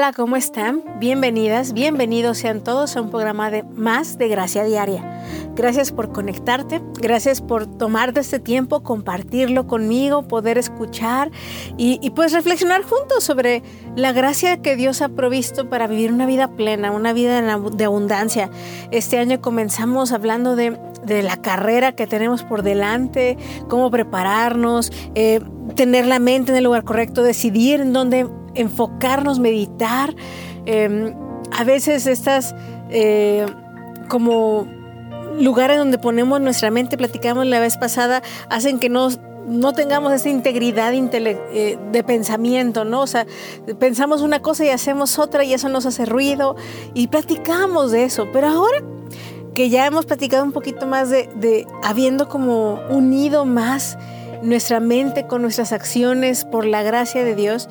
Hola, ¿cómo están? Bienvenidas, bienvenidos sean todos a un programa de más de Gracia Diaria. Gracias por conectarte, gracias por tomarte este tiempo, compartirlo conmigo, poder escuchar y, pues reflexionar juntos sobre la gracia que Dios ha provisto para vivir una vida plena, una vida de abundancia. Este año comenzamos hablando de, de la carrera que tenemos por delante, cómo prepararnos, eh, tener la mente en el lugar correcto, decidir en dónde enfocarnos, meditar. Eh, a veces estas eh, como lugares donde ponemos nuestra mente, platicamos la vez pasada, hacen que no, no tengamos esa integridad eh, de pensamiento, ¿no? O sea, pensamos una cosa y hacemos otra y eso nos hace ruido y platicamos de eso. Pero ahora que ya hemos platicado un poquito más de, de habiendo como unido más nuestra mente con nuestras acciones por la gracia de Dios,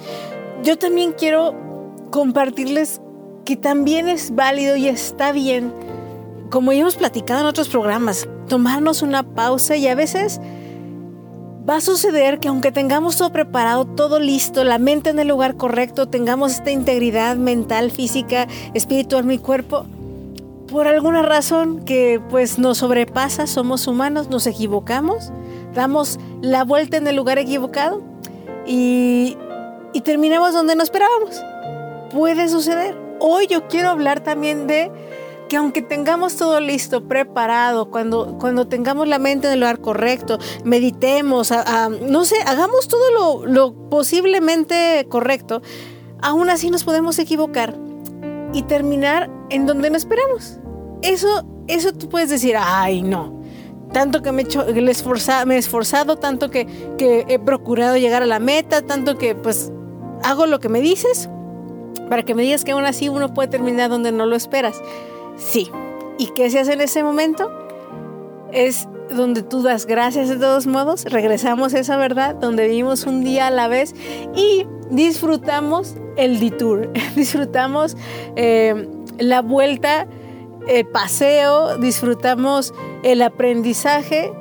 yo también quiero compartirles que también es válido y está bien, como ya hemos platicado en otros programas, tomarnos una pausa y a veces va a suceder que aunque tengamos todo preparado, todo listo, la mente en el lugar correcto, tengamos esta integridad mental, física, espiritual, mi cuerpo, por alguna razón que pues nos sobrepasa, somos humanos, nos equivocamos, damos la vuelta en el lugar equivocado y y terminamos donde no esperábamos. Puede suceder. Hoy yo quiero hablar también de que aunque tengamos todo listo, preparado, cuando, cuando tengamos la mente en el lugar correcto, meditemos, no sé, hagamos todo lo, lo posiblemente correcto, aún así nos podemos equivocar y terminar en donde no esperamos. Eso, eso tú puedes decir, ay, no, tanto que me, he, me he esforzado, tanto que, que, he procurado llegar a la meta, tanto que pues hago lo que me dices para que me digas que aún así uno puede terminar donde no lo esperas. Sí. ¿Y qué se hace en ese momento? Es donde tú das gracias de todos modos, regresamos a esa verdad, donde vivimos un día a la vez y disfrutamos el detour, disfrutamos eh, la vuelta, el paseo, disfrutamos el aprendizaje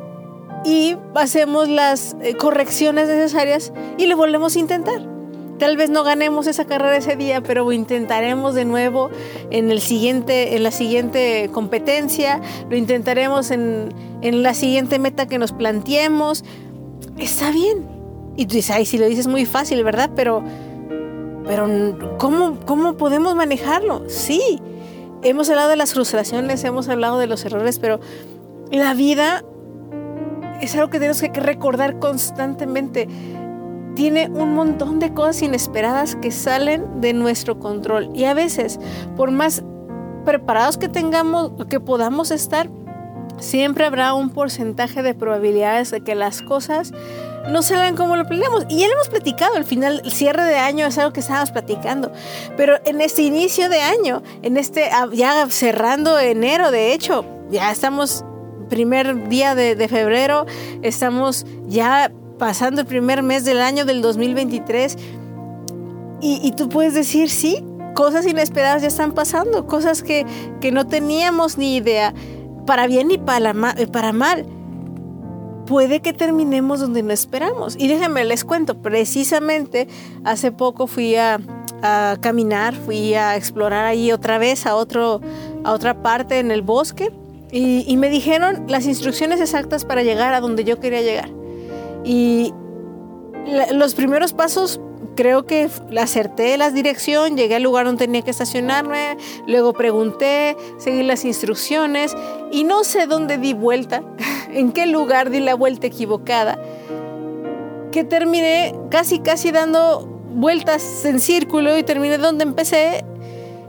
y hacemos las eh, correcciones necesarias y lo volvemos a intentar. Tal vez no ganemos esa carrera ese día, pero intentaremos de nuevo en, el siguiente, en la siguiente competencia, lo intentaremos en, la siguiente meta que nos planteemos. Está bien. Y tú dices, ay, si lo dices muy fácil, ¿verdad? Pero, pero ¿cómo, ¿cómo podemos manejarlo? Sí, hemos hablado de las frustraciones, hemos hablado de los errores, pero la vida es algo que tenemos que recordar constantemente tiene un montón de cosas inesperadas que salen de nuestro control. Y a veces, por más preparados que tengamos, que podamos estar, siempre habrá un porcentaje de probabilidades de que las cosas no salgan como lo planeamos. Y ya lo hemos platicado, al final, el cierre de año es algo que estábamos platicando. Pero en este inicio de año, en este, ah, ya cerrando enero, de hecho, ya estamos primer día de, de febrero, estamos ya pasando el primer mes del año del 2023 y, tú puedes decir, sí, cosas inesperadas ya están pasando, cosas que, que no teníamos ni idea, para bien y para, eh, mal. Puede que terminemos donde no esperamos. Y déjenme, les cuento, precisamente hace poco fui a, caminar, fui a explorar ahí otra vez a, otro, a otra parte en el bosque y me dijeron las instrucciones exactas para llegar a donde yo quería llegar. Y los primeros pasos creo que acerté la dirección, llegué al lugar donde tenía que estacionarme, luego pregunté, seguí las instrucciones y no sé dónde di vuelta, en qué lugar di la vuelta equivocada, que terminé casi casi dando vueltas en círculo y terminé donde empecé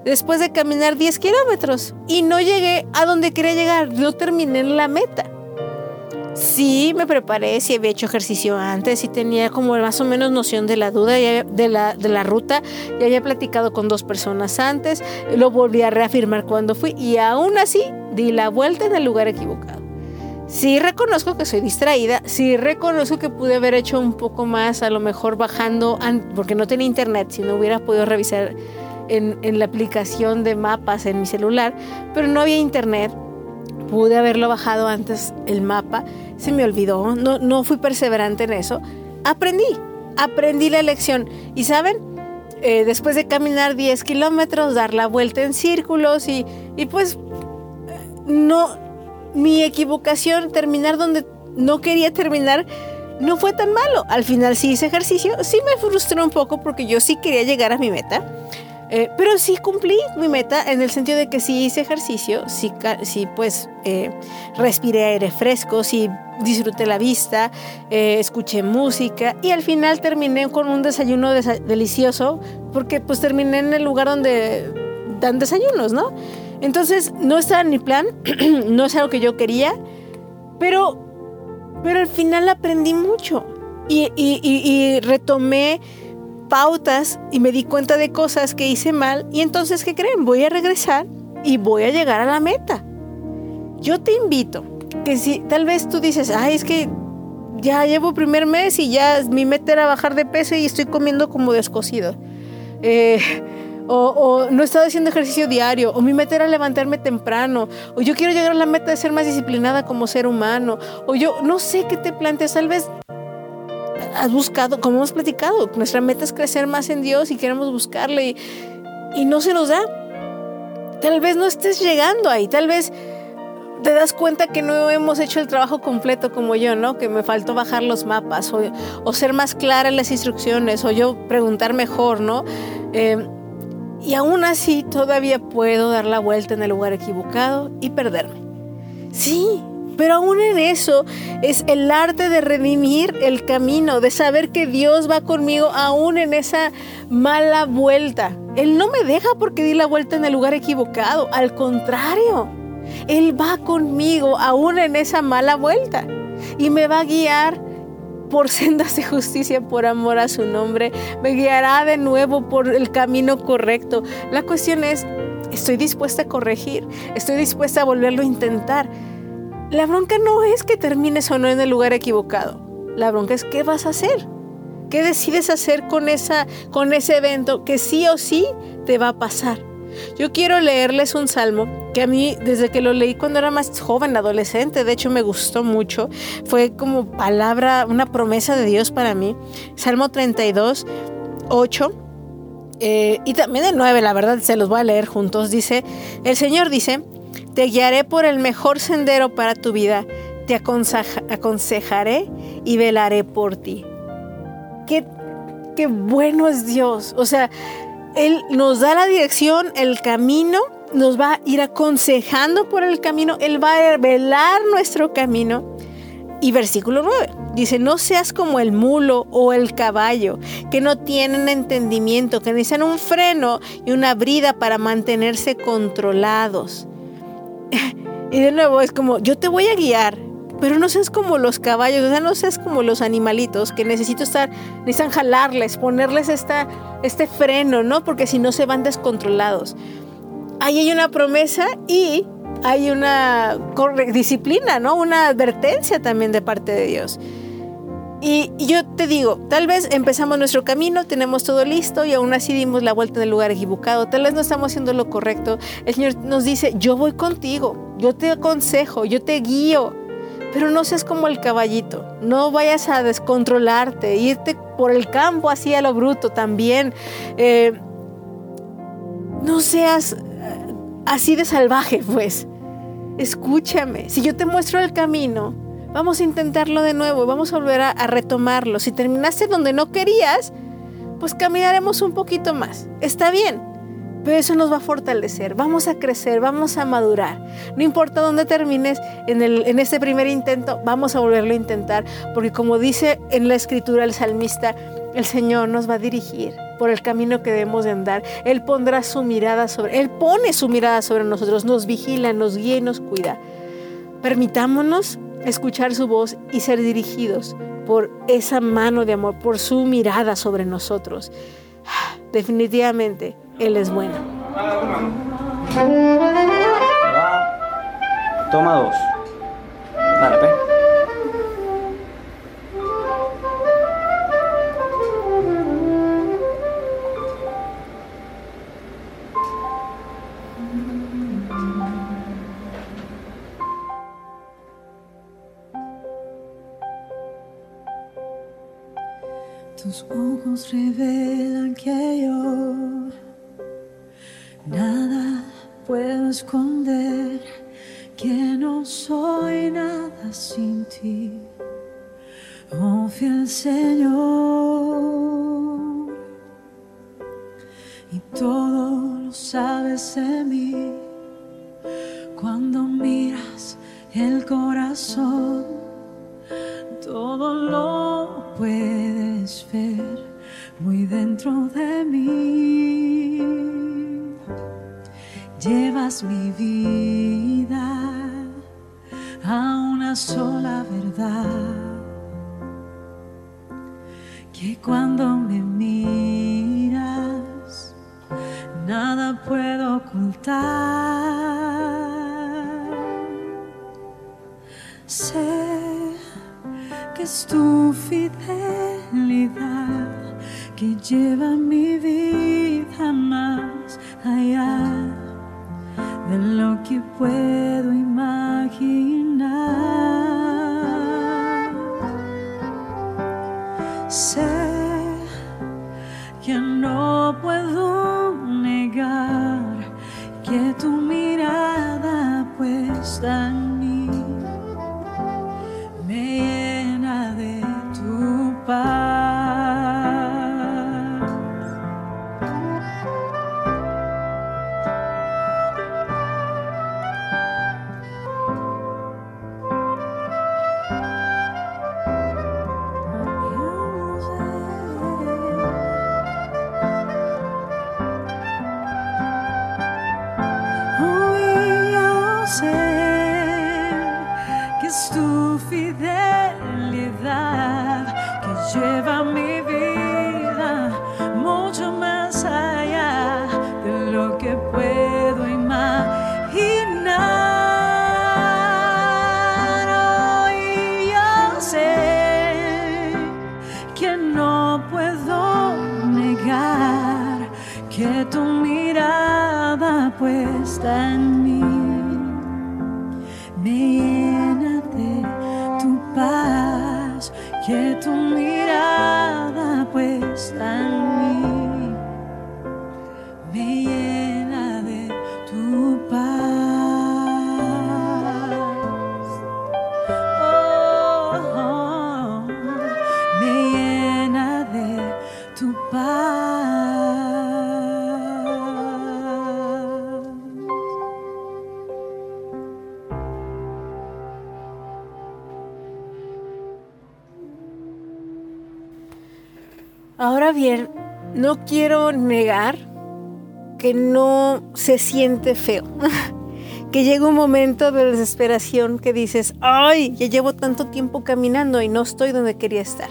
después de caminar 10 kilómetros y no llegué a donde quería llegar, no terminé en la meta. Sí, me preparé, sí había hecho ejercicio antes, y tenía como más o menos noción de la duda, de la, de la ruta, ya había platicado con dos personas antes, lo volví a reafirmar cuando fui y aún así di la vuelta en el lugar equivocado. Sí reconozco que soy distraída, sí reconozco que pude haber hecho un poco más, a lo mejor bajando, porque no tenía internet, si no hubiera podido revisar en la aplicación de mapas en mi celular, pero no había internet pude haberlo bajado antes el mapa, se me olvidó, no, no fui perseverante en eso. Aprendí, aprendí la lección. Y saben, eh, después de caminar 10 kilómetros, dar la vuelta en círculos y, y pues no, mi equivocación, terminar donde no quería terminar, no fue tan malo. Al final sí hice ejercicio, sí me frustró un poco porque yo sí quería llegar a mi meta. Eh, pero sí cumplí mi meta en el sentido de que sí hice ejercicio, sí, sí pues eh, respiré aire fresco, sí disfruté la vista, eh, escuché música y al final terminé con un desayuno delicioso porque pues terminé en el lugar donde dan desayunos, ¿no? Entonces no estaba en mi plan, no es algo que yo quería, pero, pero al final aprendí mucho y, y retomé pautas y me di cuenta de cosas que hice mal y entonces, ¿qué creen? Voy a regresar y voy a llegar a la meta. Yo te invito que si tal vez tú dices, ay, es que ya llevo primer mes y ya mi meta era bajar de peso y estoy comiendo como descosido. Eh, o, no he haciendo ejercicio diario, o mi meta era levantarme temprano, o yo quiero llegar a la meta de ser más disciplinada como ser humano, o yo no sé qué te planteas, tal vez has buscado, como hemos platicado, nuestra meta es crecer más en Dios y queremos buscarle y, no se nos da. Tal vez no estés llegando ahí, tal vez te das cuenta que no hemos hecho el trabajo completo como yo, ¿no? Que me faltó bajar los mapas o, ser más clara en las instrucciones o yo preguntar mejor, ¿no? Eh, y aún así todavía puedo dar la vuelta en el lugar equivocado y perderme. Sí, pero aún en eso es el arte de redimir el camino, de saber que Dios va conmigo aún en esa mala vuelta. Él no me deja porque di la vuelta en el lugar equivocado, al contrario, Él va conmigo aún en esa mala vuelta y me va a guiar por sendas de justicia, por amor a su nombre. Me guiará de nuevo por el camino correcto. La cuestión es, estoy dispuesta a corregir, estoy dispuesta a volverlo a intentar. La bronca no es que termines o no en el lugar equivocado. La bronca es qué vas a hacer. ¿Qué decides hacer con, esa, con ese evento que sí o sí te va a pasar? Yo quiero leerles un salmo que a mí, desde que lo leí cuando era más joven, adolescente, de hecho me gustó mucho. Fue como palabra, una promesa de Dios para mí. Salmo 32, 8. Eh, y también el 9, la verdad, se los voy a leer juntos. Dice, el Señor dice, te guiaré por el mejor sendero para tu vida. Te aconsejaré y velaré por ti. Qué, qué bueno es Dios. O sea, Él nos da la dirección, el camino, nos va a ir aconsejando por el camino, Él va a velar nuestro camino. Y versículo 9 dice, no seas como el mulo o el caballo, que no tienen entendimiento, que necesitan un freno y una brida para mantenerse controlados. y de nuevo es como, yo te voy a guiar, pero no seas como los caballos, o sea, no seas como los animalitos que necesito estar, necesitan jalarles, ponerles esta, este freno, ¿no? Porque si no se van descontrolados. Ahí hay una promesa y hay una disciplina, ¿no? Una advertencia también de parte de Dios. Y, yo te digo, tal vez empezamos nuestro camino, tenemos todo listo y aún así dimos la vuelta en el lugar equivocado. Tal vez no estamos haciendo lo correcto. El Señor nos dice, yo voy contigo, yo te aconsejo, yo te guío. Pero no seas como el caballito, no vayas a descontrolarte, irte por el campo así a lo bruto también. Eh, no seas eh, así de salvaje, pues. Escúchame, si yo te muestro el camino, Vamos a intentarlo de nuevo, vamos a volver a, retomarlo. Si terminaste donde no querías, pues caminaremos un poquito más. Está bien, pero eso nos va a fortalecer. Vamos a crecer, vamos a madurar. No importa dónde termines en, el, en este primer intento, vamos a volverlo a intentar, porque como dice en la escritura el salmista, el Señor nos va a dirigir por el camino que debemos de andar. Él pondrá su mirada sobre, Él pone su mirada sobre nosotros, nos vigila, nos guía y nos cuida. Permitámonos escuchar su voz y ser dirigidos por esa mano de amor, por su mirada sobre nosotros. Definitivamente, Él es bueno. Toma dos. Dale, ojos revelan que yo nada puedo esconder, que no soy nada sin ti, oh fiel Señor. Y todo lo sabes de mí. Cuando miras el corazón, todo lo puedes muy dentro de mí. Llevas mi vida a una sola verdad, que cuando me miras, nada puedo ocultar. Sé que es tu fidelidad que lleva mi vida más allá de lo que puedo imaginar. Sé que no puedo negar que tu mirada puesta en Ahora bien, no quiero negar que no se siente feo. que llega un momento de desesperación que dices, ay, ya llevo tanto tiempo caminando y no estoy donde quería estar.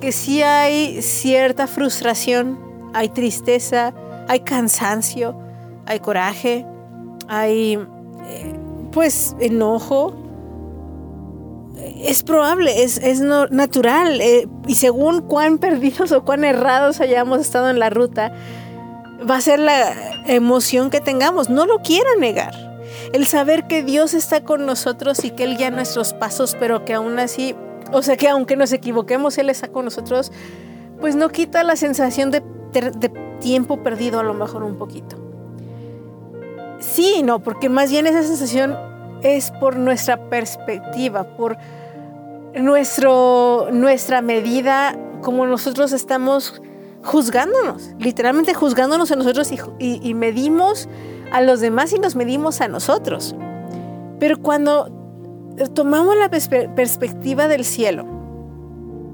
Que sí hay cierta frustración, hay tristeza, hay cansancio, hay coraje, hay eh, pues enojo, es probable, es, es no- natural. eh, y según cuán perdidos o cuán errados hayamos estado en la ruta, va a ser la emoción que tengamos. No lo quiero negar. El saber que Dios está con nosotros y que Él guía nuestros pasos, pero que aún así, o sea que aunque nos equivoquemos, Él está con nosotros, pues no quita la sensación de, de tiempo perdido a lo mejor un poquito. Sí, no, porque más bien esa sensación es por nuestra perspectiva, por nuestro, nuestra medida, como nosotros estamos juzgándonos, literalmente juzgándonos a nosotros y, medimos a los demás y nos medimos a nosotros. Pero cuando tomamos la perspe- perspectiva del cielo,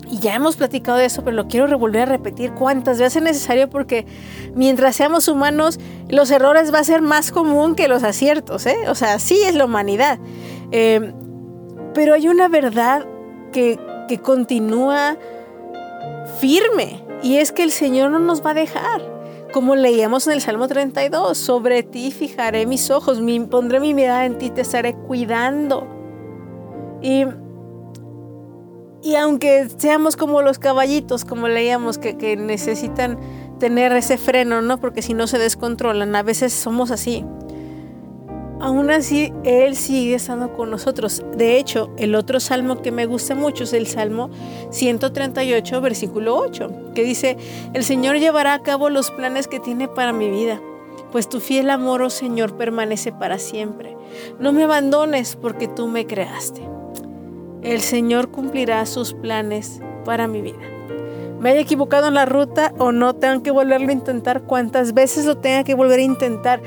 y ya hemos platicado de eso, pero lo quiero volver a repetir cuantas veces es necesario porque mientras seamos humanos, los errores va a ser más común que los aciertos, ¿eh? O sea, así es la humanidad. Eh, pero hay una verdad que, continúa firme y es que el Señor no nos va a dejar. Como leíamos en el Salmo 32, sobre ti fijaré mis ojos, mi- pondré mi mirada en ti, te estaré cuidando. Y, y aunque seamos como los caballitos, como leíamos, que, que necesitan tener ese freno, ¿no? Porque si no se descontrolan, a veces somos así. Aún así Él sigue estando con nosotros. De hecho, el otro salmo que me gusta mucho es el Salmo 138, versículo 8, que dice, el Señor llevará a cabo los planes que tiene para mi vida, pues tu fiel amor, oh Señor, permanece para siempre. No me abandones porque tú me creaste. El Señor cumplirá sus planes para mi vida. Me haya equivocado en la ruta o no, tengo que volverlo a intentar cuantas veces lo tenga que volver a intentar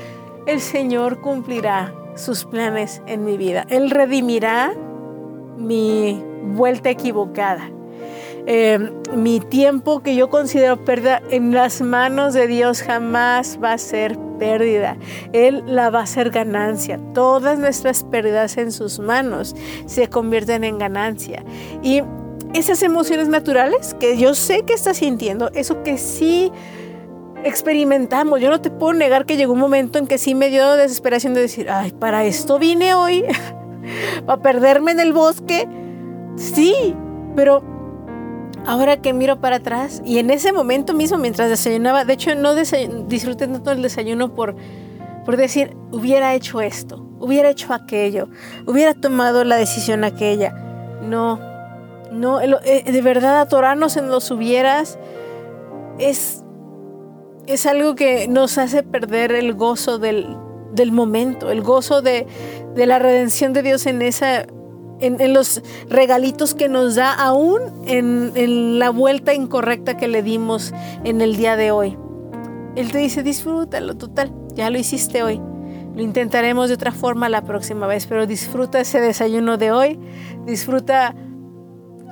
el Señor cumplirá sus planes en mi vida. Él redimirá mi vuelta equivocada. Eh, mi tiempo que yo considero pérdida en las manos de Dios jamás va a ser pérdida. Él la va a hacer ganancia. Todas nuestras pérdidas en sus manos se convierten en ganancia. Y esas emociones naturales que yo sé que estás sintiendo, eso que sí experimentamos. Yo no te puedo negar que llegó un momento en que sí me dio desesperación de decir, ay, para esto vine hoy, para perderme en el bosque. Sí, pero ahora que miro para atrás y en ese momento mismo mientras desayunaba, de hecho no disfruté tanto el desayuno por, por decir, hubiera hecho esto, hubiera hecho aquello, hubiera tomado la decisión aquella. No, no, eh, de verdad atorarnos en los hubieras es es algo que nos hace perder el gozo del, momento, el gozo de, la redención de Dios en esa. En, los regalitos que nos da aún en, en la vuelta incorrecta que le dimos en el día de hoy. Él te dice, disfrútalo, total, ya lo hiciste hoy. Lo intentaremos de otra forma la próxima vez, pero disfruta ese desayuno de hoy. Disfruta,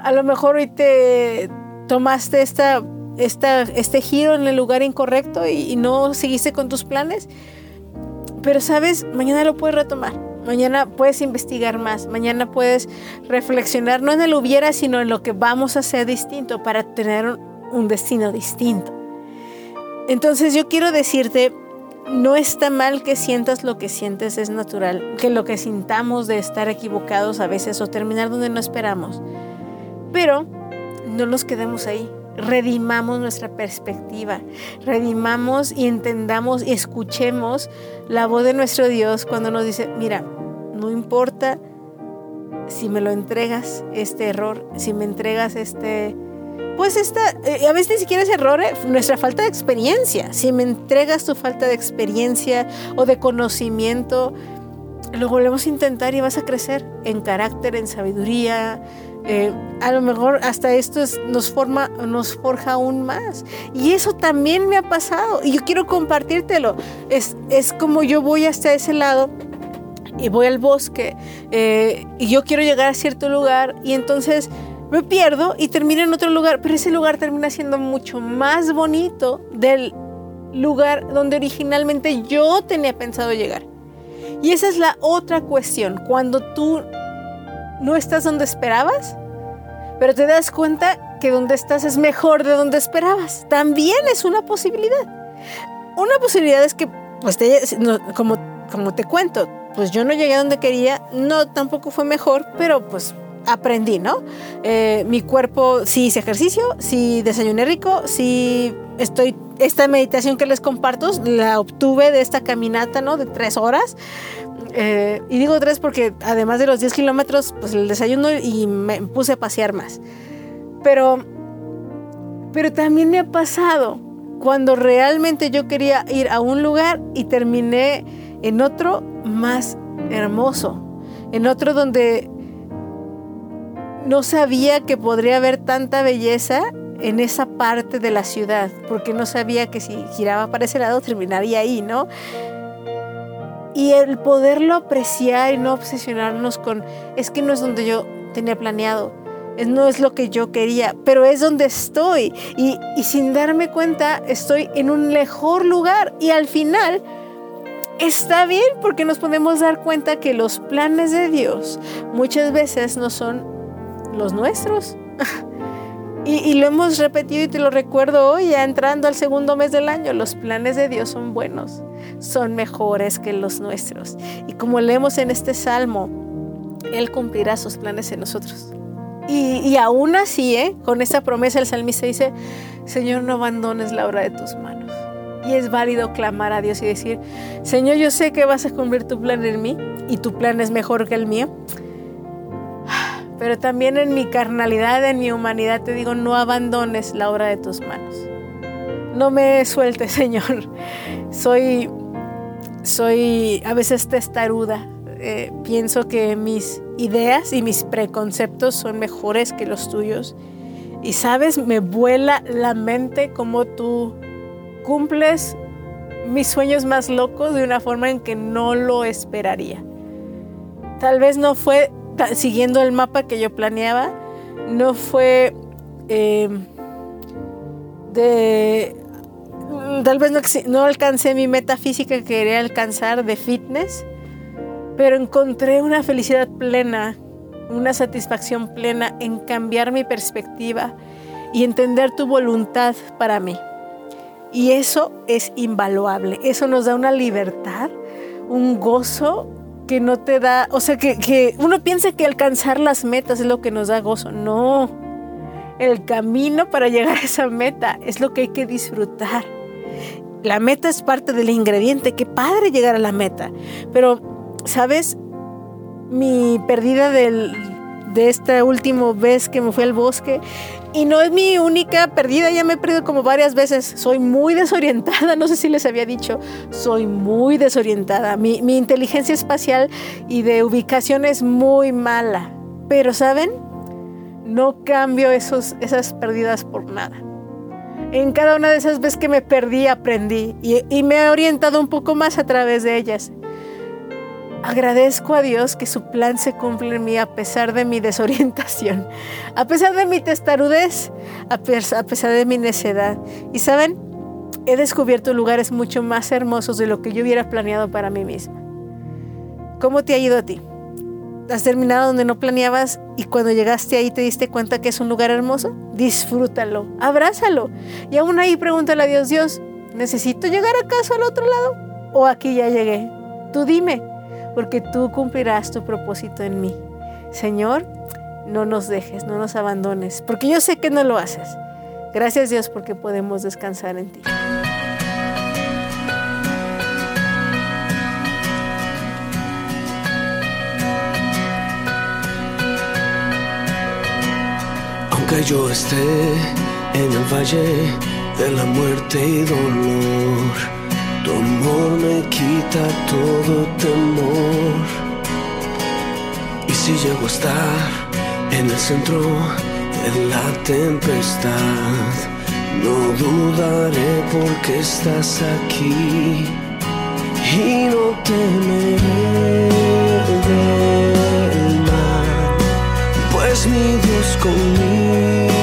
a lo mejor hoy te tomaste esta este giro en el lugar incorrecto y, no seguiste con tus planes. Pero sabes, mañana lo puedes retomar. Mañana puedes investigar más. Mañana puedes reflexionar no en el hubiera, sino en lo que vamos a hacer distinto para tener un, un destino distinto. Entonces yo quiero decirte, no está mal que sientas lo que sientes, es natural. Que lo que sintamos de estar equivocados a veces o terminar donde no esperamos. Pero no nos quedemos ahí redimamos nuestra perspectiva, redimamos y entendamos y escuchemos la voz de nuestro Dios cuando nos dice, mira, no importa si me lo entregas este error, si me entregas este, pues esta, eh, a veces ni siquiera es error, eh, nuestra falta de experiencia, si me entregas tu falta de experiencia o de conocimiento, lo volvemos a intentar y vas a crecer en carácter, en sabiduría, eh, a lo mejor hasta esto nos forma, nos forja aún más. Y eso también me ha pasado y yo quiero compartírtelo. Es, es como yo voy hasta ese lado y voy al bosque eh, y yo quiero llegar a cierto lugar y entonces me pierdo y termino en otro lugar, pero ese lugar termina siendo mucho más bonito del lugar donde originalmente yo tenía pensado llegar. Y esa es la otra cuestión, cuando tú no estás donde esperabas, pero te das cuenta que donde estás es mejor de donde esperabas. También es una posibilidad. Una posibilidad es que, pues, como, como te cuento, pues yo no llegué a donde quería, no tampoco fue mejor, pero pues aprendí, ¿no? Eh, mi cuerpo sí hice ejercicio, sí desayuné rico, sí estoy, esta meditación que les comparto la obtuve de esta caminata, ¿no? De tres horas. Eh, y digo tres porque además de los 10 kilómetros, pues el desayuno y me puse a pasear más. Pero, pero también me ha pasado cuando realmente yo quería ir a un lugar y terminé en otro más hermoso, en otro donde no sabía que podría haber tanta belleza en esa parte de la ciudad, porque no sabía que si giraba para ese lado terminaría ahí, ¿no? Y el poderlo apreciar y no obsesionarnos con, es que no es donde yo tenía planeado, no es lo que yo quería, pero es donde estoy. Y, sin darme cuenta, estoy en un mejor lugar. Y al final, está bien porque nos podemos dar cuenta que los planes de Dios muchas veces no son los nuestros. Y, lo hemos repetido y te lo recuerdo hoy, ya entrando al segundo mes del año, los planes de Dios son buenos, son mejores que los nuestros. Y como leemos en este salmo, Él cumplirá sus planes en nosotros. Y, y aún así, ¿eh? con esta promesa el salmista dice, Señor, no abandones la obra de tus manos. Y es válido clamar a Dios y decir, Señor, yo sé que vas a cumplir tu plan en mí y tu plan es mejor que el mío. Pero también en mi carnalidad, en mi humanidad, te digo, no abandones la obra de tus manos. No me sueltes, Señor. Soy, soy a veces testaruda. Eh, pienso que mis ideas y mis preconceptos son mejores que los tuyos. Y sabes, me vuela la mente como tú cumples mis sueños más locos de una forma en que no lo esperaría. Tal vez no fue siguiendo el mapa que yo planeaba, no fue em, de... Tal vez no, no alcancé mi meta física que quería alcanzar de fitness, pero encontré una felicidad plena, una satisfacción plena en cambiar mi perspectiva y entender tu voluntad para mí. Y eso es invaluable, eso nos da una libertad, un gozo que no te da, o sea, que, uno piensa que alcanzar las metas es lo que nos da gozo. No, el camino para llegar a esa meta es lo que hay que disfrutar. La meta es parte del ingrediente, qué padre llegar a la meta. Pero, ¿sabes? Mi pérdida del, de esta última vez que me fui al bosque. Y no es mi única perdida, ya me he perdido como varias veces. Soy muy desorientada, no sé si les había dicho, soy muy desorientada. Mi, inteligencia espacial y de ubicación es muy mala. Pero, ¿saben? No cambio esos, esas pérdidas por nada. En cada una de esas veces que me perdí, aprendí y, y me he orientado un poco más a través de ellas. Agradezco a Dios que su plan se cumple en mí a pesar de mi desorientación, a pesar de mi testarudez, a pesar de mi necedad. Y saben, he descubierto lugares mucho más hermosos de lo que yo hubiera planeado para mí misma. ¿Cómo te ha ido a ti? ¿Has terminado donde no planeabas y cuando llegaste ahí te diste cuenta que es un lugar hermoso? Disfrútalo, abrázalo. Y aún ahí pregúntale a Dios, Dios, ¿necesito llegar acaso al otro lado? ¿O aquí ya llegué? Tú dime, porque tú cumplirás tu propósito en mí. Señor, no nos dejes, no nos abandones, porque yo sé que no lo haces. Gracias Dios porque podemos descansar en ti. Aunque yo esté en el valle de la muerte y dolor tu amor me quita todo temor. Y si llego a estar en el centro de la tempestad, no dudaré porque estás aquí. Y no temeré del mal, pues mi Dios conmigo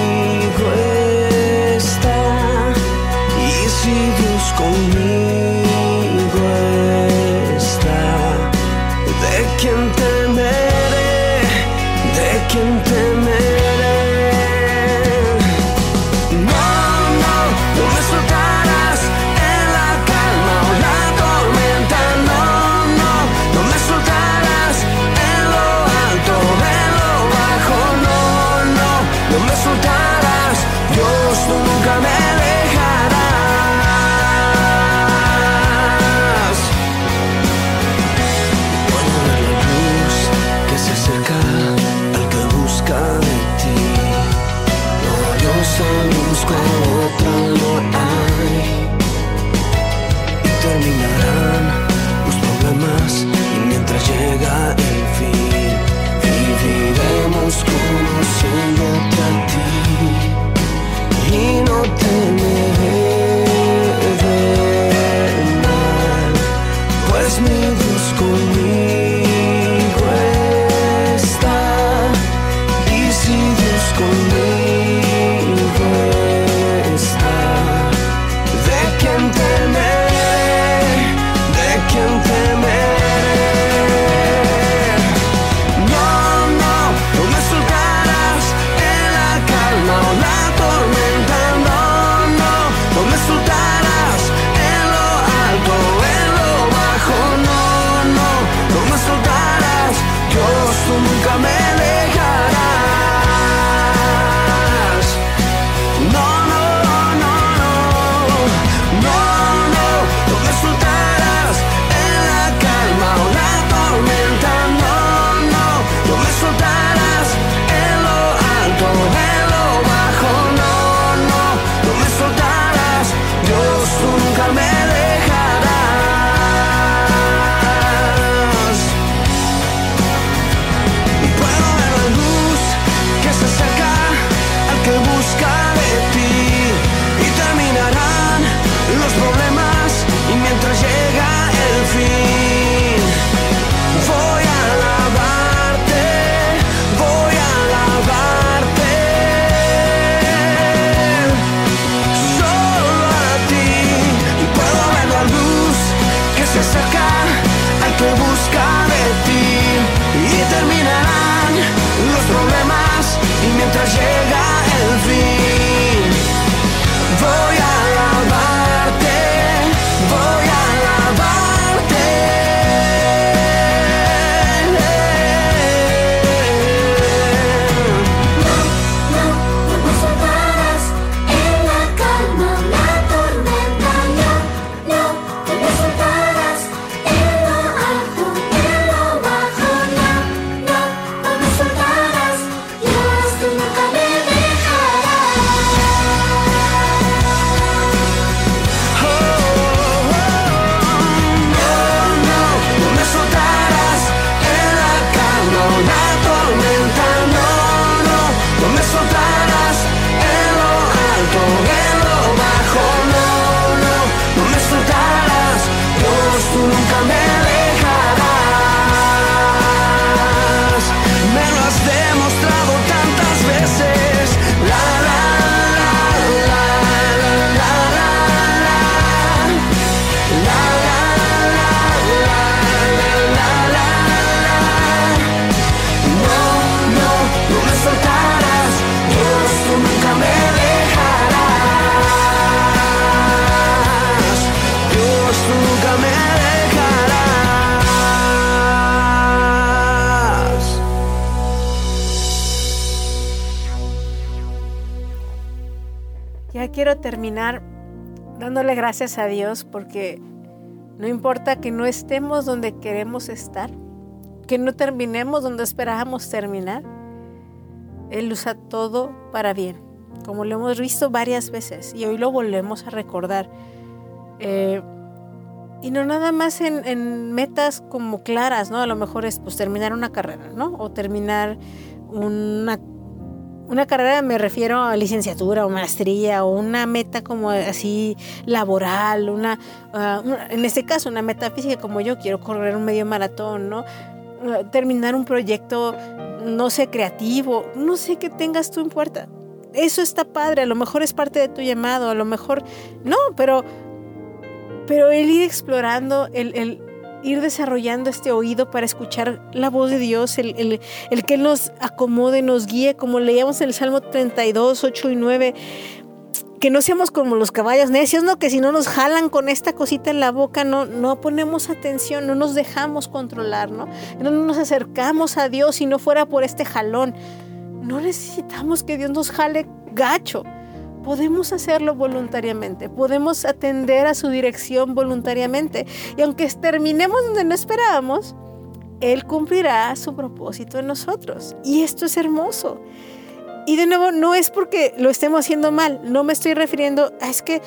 terminar dándole gracias a Dios porque no importa que no estemos donde queremos estar, que no terminemos donde esperábamos terminar, Él usa todo para bien, como lo hemos visto varias veces y hoy lo volvemos a recordar. Eh, y no nada más en, en metas como claras, ¿no? A lo mejor es pues terminar una carrera, ¿no? O terminar una una carrera me refiero a licenciatura o maestría o una meta como así laboral, una, ah, en este caso una meta física como yo quiero correr un medio maratón, ¿no? Ah, terminar un proyecto, no sé, creativo, no sé qué tengas tú en puerta. Eso está padre, a lo mejor es parte de tu llamado, a lo mejor no, pero, pero el ir explorando, el ir desarrollando este oído para escuchar la voz de Dios, el, el, el que nos acomode, nos guíe, como leíamos en el Salmo 32, 8 y 9, que no seamos como los caballos necios, ¿no? Que si no nos jalan con esta cosita en la boca, no, no ponemos atención, no nos dejamos controlar, ¿no? No nos acercamos a Dios si no fuera por este jalón. No necesitamos que Dios nos jale gacho. Podemos hacerlo voluntariamente, podemos atender a su dirección voluntariamente. Y aunque terminemos donde no esperábamos, Él cumplirá su propósito en nosotros. Y esto es hermoso. Y de nuevo, no es porque lo estemos haciendo mal, no me estoy refiriendo a es que,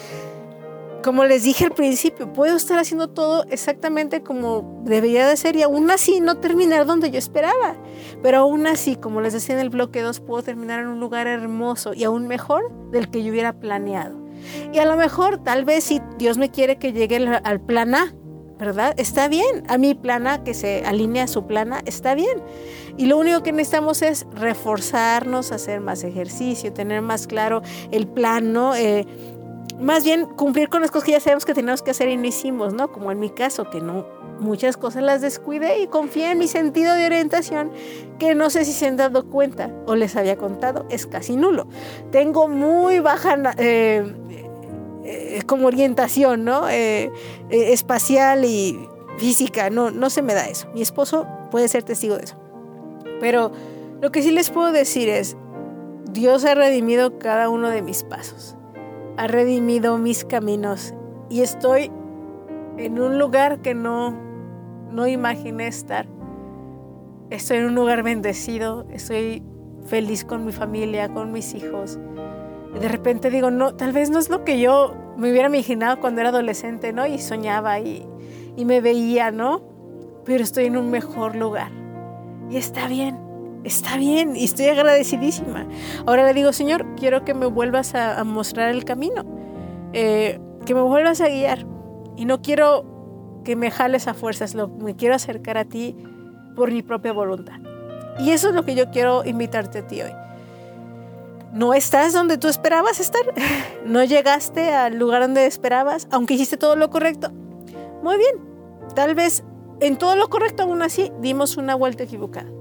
como les dije al principio, puedo estar haciendo todo exactamente como debería de ser y aún así no terminar donde yo esperaba. Pero aún así, como les decía en el bloque 2, puedo terminar en un lugar hermoso y aún mejor del que yo hubiera planeado. Y a lo mejor, tal vez si Dios me quiere que llegue al, plan A, ¿verdad? Está bien. A mi plan A, que se alinea a su plan A, está bien. Y lo único que necesitamos es reforzarnos, hacer más ejercicio, tener más claro el plan, ¿no? Eh, más bien cumplir con las cosas que ya sabemos que tenemos que hacer y no hicimos, ¿no? Como en mi caso, que no muchas cosas las descuidé y confié en mi sentido de orientación, que no sé si se han dado cuenta o les había contado, es casi nulo. Tengo muy baja eh, eh, como orientación, ¿no? Eh, eh, espacial y física, no, no se me da eso. Mi esposo puede ser testigo de eso. Pero lo que sí les puedo decir es, Dios ha redimido cada uno de mis pasos, ha redimido mis caminos y estoy en un lugar que no, no imaginé estar. Estoy en un lugar bendecido, estoy feliz con mi familia, con mis hijos. Y de repente digo, no, tal vez no es lo que yo me hubiera imaginado cuando era adolescente, ¿no? Y soñaba y, y me veía, ¿no? Pero estoy en un mejor lugar. Y está bien, está bien y estoy agradecidísima. Ahora le digo, Señor, quiero que me vuelvas a, mostrar el camino, eh, que me vuelvas a guiar. Y no quiero que me jales a fuerzas, lo, me quiero acercar a ti por mi propia voluntad. Y eso es lo que yo quiero invitarte a ti hoy. No estás donde tú esperabas estar, no llegaste al lugar donde esperabas, aunque hiciste todo lo correcto. Muy bien, tal vez en todo lo correcto aún así dimos una vuelta equivocada.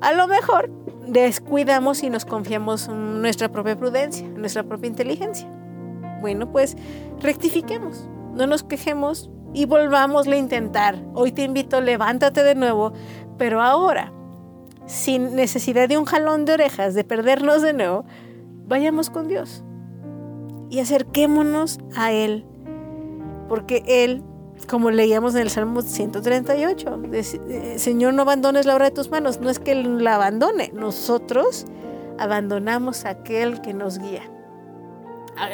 A lo mejor descuidamos y nos confiamos en nuestra propia prudencia, en nuestra propia inteligencia. Bueno, pues rectifiquemos, no nos quejemos y volvámosle a intentar. Hoy te invito, levántate de nuevo, pero ahora, sin necesidad de un jalón de orejas, de perdernos de nuevo, vayamos con Dios y acerquémonos a Él, porque Él, como leíamos en el Salmo 138, de- eh, Señor, no abandones la obra de tus manos, no es que Él la abandone, nosotros abandonamos a aquel que nos guía.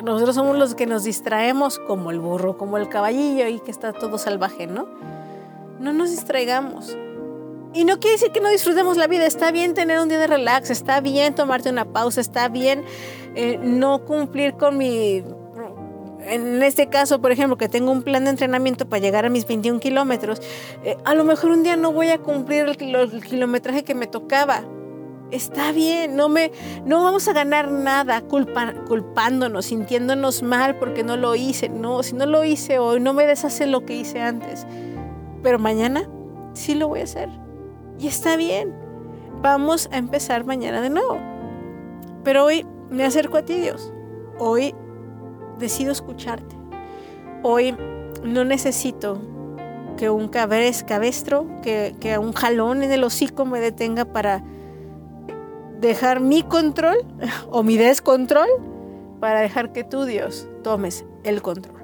Nosotros somos los que nos distraemos como el burro, como el caballillo y que está todo salvaje, ¿no? No nos distraigamos. Y no quiere decir que no disfrutemos la vida. Está bien tener un día de relax, está bien tomarte una pausa, está bien eh, no cumplir con mi... En este caso, por ejemplo, que tengo un plan de entrenamiento para llegar a mis 21 kilómetros, eh, a lo mejor un día no voy a cumplir el, el kilometraje que me tocaba. Está bien, no, me, no vamos a ganar nada culpa- culpándonos, sintiéndonos mal porque no lo hice. No, si no lo hice hoy, no me deshace lo que hice antes. Pero mañana sí lo voy a hacer. Y está bien. Vamos a empezar mañana de nuevo. Pero hoy me acerco a ti, Dios. Hoy decido escucharte. Hoy no necesito que un cabez, cabestro, que, que un jalón en el hocico me detenga para dejar mi control o mi descontrol para dejar que tú, Dios, tomes el control.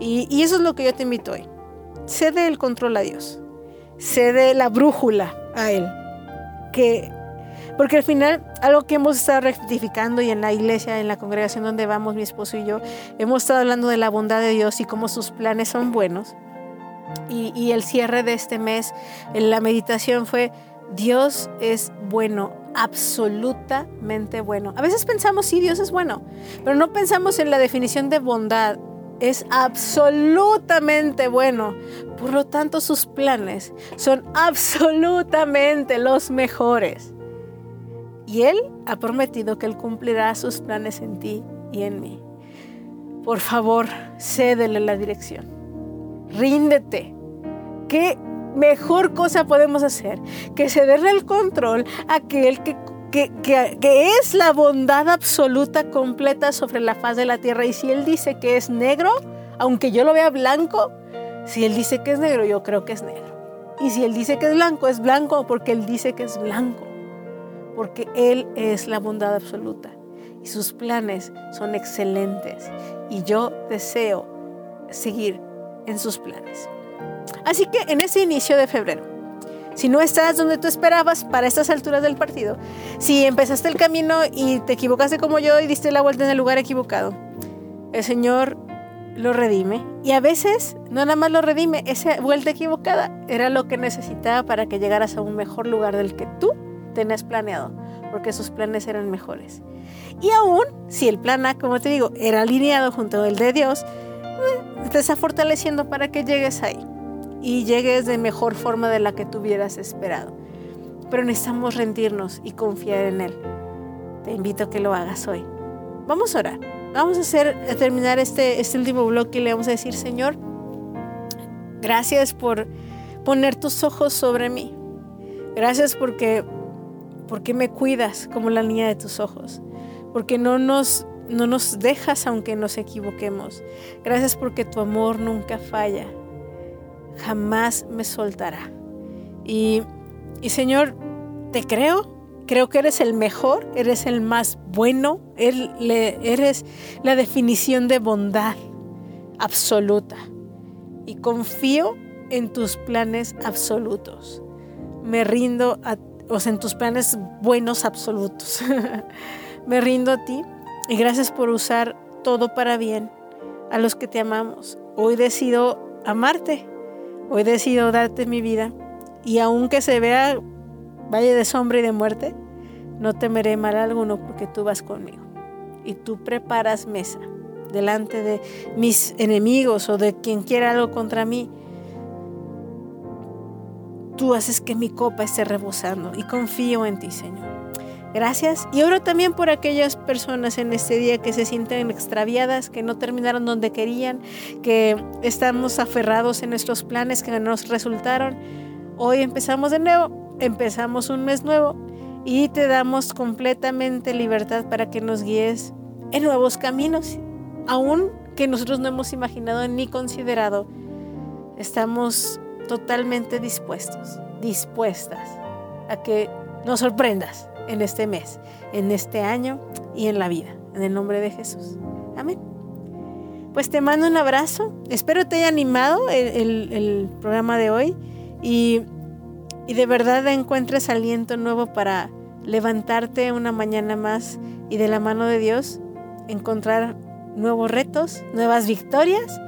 Y, y eso es lo que yo te invito hoy. Cede el control a Dios. Cede la brújula a Él. Que, porque al final, algo que hemos estado rectificando y en la iglesia, en la congregación donde vamos mi esposo y yo, hemos estado hablando de la bondad de Dios y cómo sus planes son buenos. Y, el cierre de este mes, en la meditación fue, Dios es bueno, absolutamente bueno. A veces pensamos, sí, Dios es bueno, pero no pensamos en la definición de bondad. Es absolutamente bueno. Por lo tanto, sus planes son absolutamente los mejores. Y Él ha prometido que Él cumplirá sus planes en ti y en mí. Por favor, cédele la dirección. Ríndete. ¿Qué mejor cosa podemos hacer que cederle el control a aquel que, que, que- que es la bondad absoluta, completa sobre la faz de la tierra? Y si Él dice que es negro, aunque yo lo vea blanco, si Él dice que es negro, yo creo que es negro. Y si Él dice que es blanco, es blanco porque Él dice que es blanco. Porque Él es la bondad absoluta. Y sus planes son excelentes. Y yo deseo seguir en sus planes. Así que en ese inicio de febrero, si no estás donde tú esperabas para estas alturas del partido, si empezaste el camino y te equivocaste como yo y diste la vuelta en el lugar equivocado, el Señor lo redime. Y a veces no nada más lo redime, esa vuelta equivocada era lo que necesitaba para que llegaras a un mejor lugar del que tú tenías planeado, porque sus planes eran mejores. Y aún si el plan A, como te digo, era alineado junto al de Dios, eh, te está fortaleciendo para que llegues ahí y llegues de mejor forma de la que tú hubieras esperado. Pero necesitamos rendirnos y confiar en Él. Te invito a que lo hagas hoy. Vamos a orar. Vamos a hacer a terminar este, este último bloque y le vamos a decir, Señor, gracias por poner tus ojos sobre mí. Gracias porque, porque me cuidas como la niña de tus ojos. Porque no nos, no nos dejas aunque nos equivoquemos. Gracias porque tu amor nunca falla. Jamás me soltará. Y, y Señor, te creo. Creo que eres el mejor, eres el más bueno, eres la definición de bondad absoluta. Y confío en tus planes absolutos. Me rindo a, o sea, en tus planes buenos absolutos. Me rindo a ti y gracias por usar todo para bien a los que te amamos. Hoy decido amarte. Hoy decido darte mi vida. Y aunque se vea valle de sombra y de muerte, no temeré mal alguno porque tú vas conmigo. Y tú preparas mesa delante de mis enemigos o de quien quiera algo contra mí. Tú haces que mi copa esté rebosando y confío en ti, Señor. Gracias. Y oro también por aquellas personas en este día que se sienten extraviadas, que no terminaron donde querían, que estamos aferrados en nuestros planes que nos resultaron. Hoy empezamos de nuevo, empezamos un mes nuevo y te damos completamente libertad para que nos guíes en nuevos caminos, aún que nosotros no hemos imaginado ni considerado. Estamos totalmente dispuestos, dispuestas a que nos sorprendas en este mes, en este año y en la vida. En el nombre de Jesús. Amén. Pues te mando un abrazo. Espero te haya animado el, programa de hoy y de verdad encuentres aliento nuevo para levantarte una mañana más y de la mano de Dios encontrar nuevos retos, nuevas victorias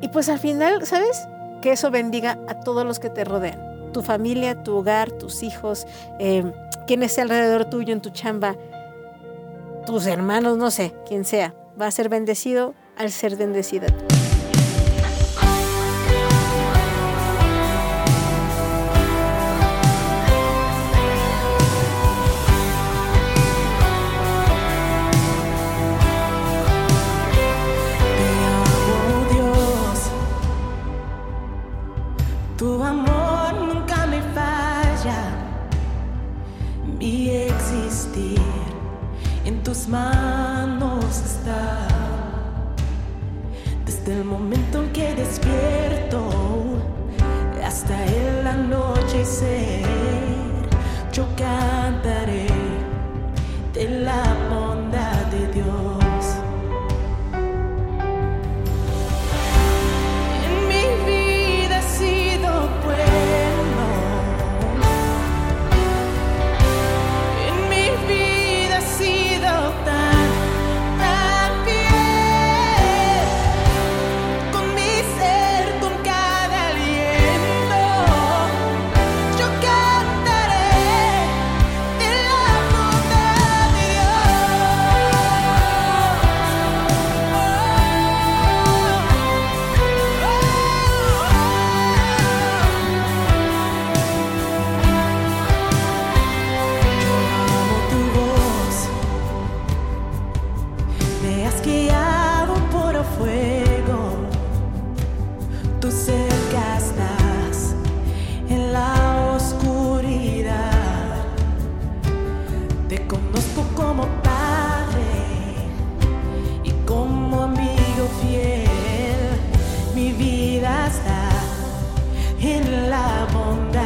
y pues al final, ¿sabes? Que eso bendiga a todos los que te rodean. Tu familia, tu hogar, tus hijos, eh, quien esté alrededor tuyo en tu chamba, tus hermanos, no sé, quien sea, va a ser bendecido al ser bendecida Mi existir en tus manos está. Desde el momento en que despierto hasta el anochecer, yo cantaré de la bondad de Dios. En la bondad de